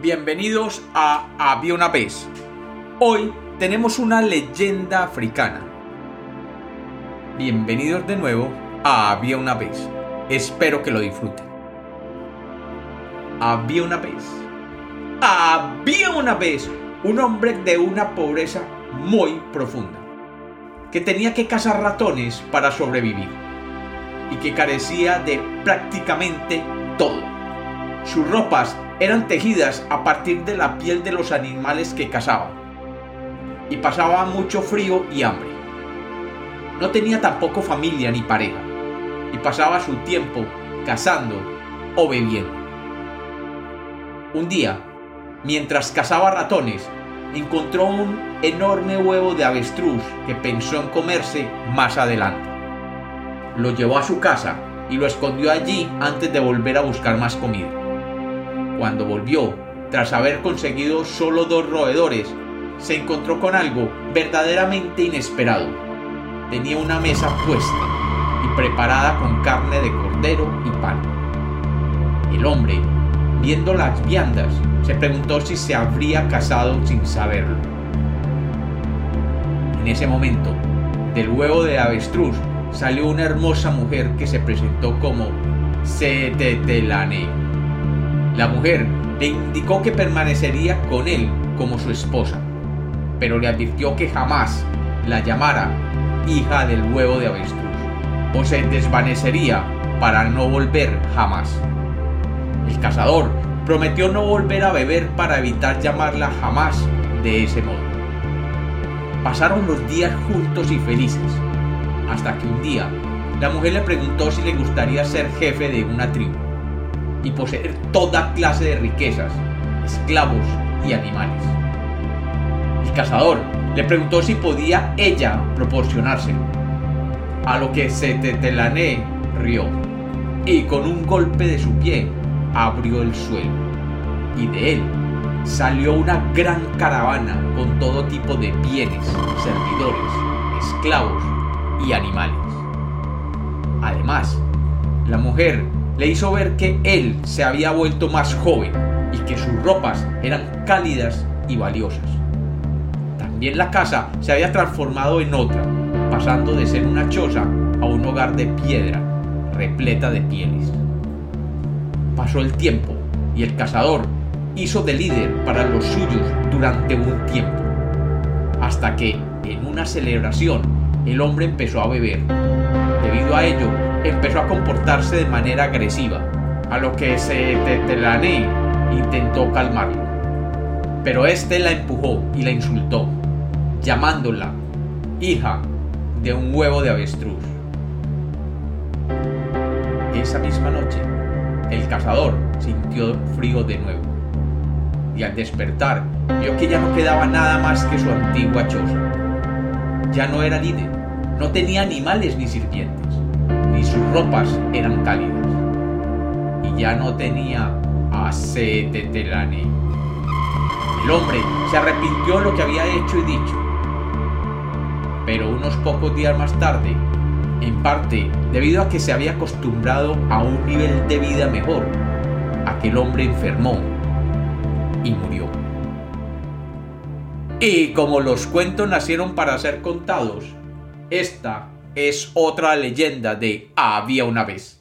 bienvenidos a Había una vez. Hoy tenemos una leyenda africana. Bienvenidos de nuevo a Había una vez. Espero que lo disfruten. Había una vez. Había una vez un hombre de una pobreza muy profunda, que tenía que cazar ratones para sobrevivir y que carecía de prácticamente todo. Sus ropas eran tejidas a partir de la piel de los animales que cazaba y pasaba mucho frío y hambre. No tenía tampoco familia ni pareja y pasaba su tiempo cazando o bebiendo. Un día, mientras cazaba ratones, encontró un enorme huevo de avestruz que pensó en comerse más adelante. Lo llevó a su casa y lo escondió allí antes de volver a buscar más comida. Cuando volvió, tras haber conseguido solo dos roedores, se encontró con algo verdaderamente inesperado. Tenía una mesa puesta y preparada con carne de cordero y pan. El hombre, viendo las viandas, se preguntó si se habría casado sin saberlo. En ese momento, del huevo de avestruz salió una hermosa mujer que se presentó como Setetelane. La mujer le indicó que permanecería con él como su esposa, pero le advirtió que jamás la llamara hija del huevo de avestruz, o se desvanecería para no volver jamás. El cazador prometió no volver a beber para evitar llamarla jamás de ese modo. Pasaron los días juntos y felices, hasta que un día la mujer le preguntó si le gustaría ser jefe de una tribu y poseer toda clase de riquezas, esclavos y animales. El cazador le preguntó si podía ella proporcionárselo, a lo que Setetelané rió y con un golpe de su pie abrió el suelo y de él salió una gran caravana con todo tipo de bienes, servidores, esclavos y animales. Además, la mujer le hizo ver que él se había vuelto más joven y que sus ropas eran cálidas y valiosas. También la casa se había transformado en otra, pasando de ser una choza a un hogar de piedra repleta de pieles. Pasó el tiempo y el cazador hizo de líder para los suyos durante un tiempo, hasta que, en una celebración, el hombre empezó a beber. Debido a ello, empezó a comportarse de manera agresiva, a lo que se Tetelané intentó calmarlo. Pero este la empujó y la insultó, llamándola hija de un huevo de avestruz. Esa misma noche, el cazador sintió frío de nuevo y al despertar vio que ya no quedaba nada más que su antigua choza. Ya no era líder, no tenía animales ni sirvientes, ni sus ropas eran cálidas. Y ya no tenía a Setetelane. El hombre se arrepintió de lo que había hecho y dicho. Pero unos pocos días más tarde, en parte debido a que se había acostumbrado a un nivel de vida mejor, aquel hombre enfermó y murió. Y como los cuentos nacieron para ser contados, esta es otra leyenda de Había una vez.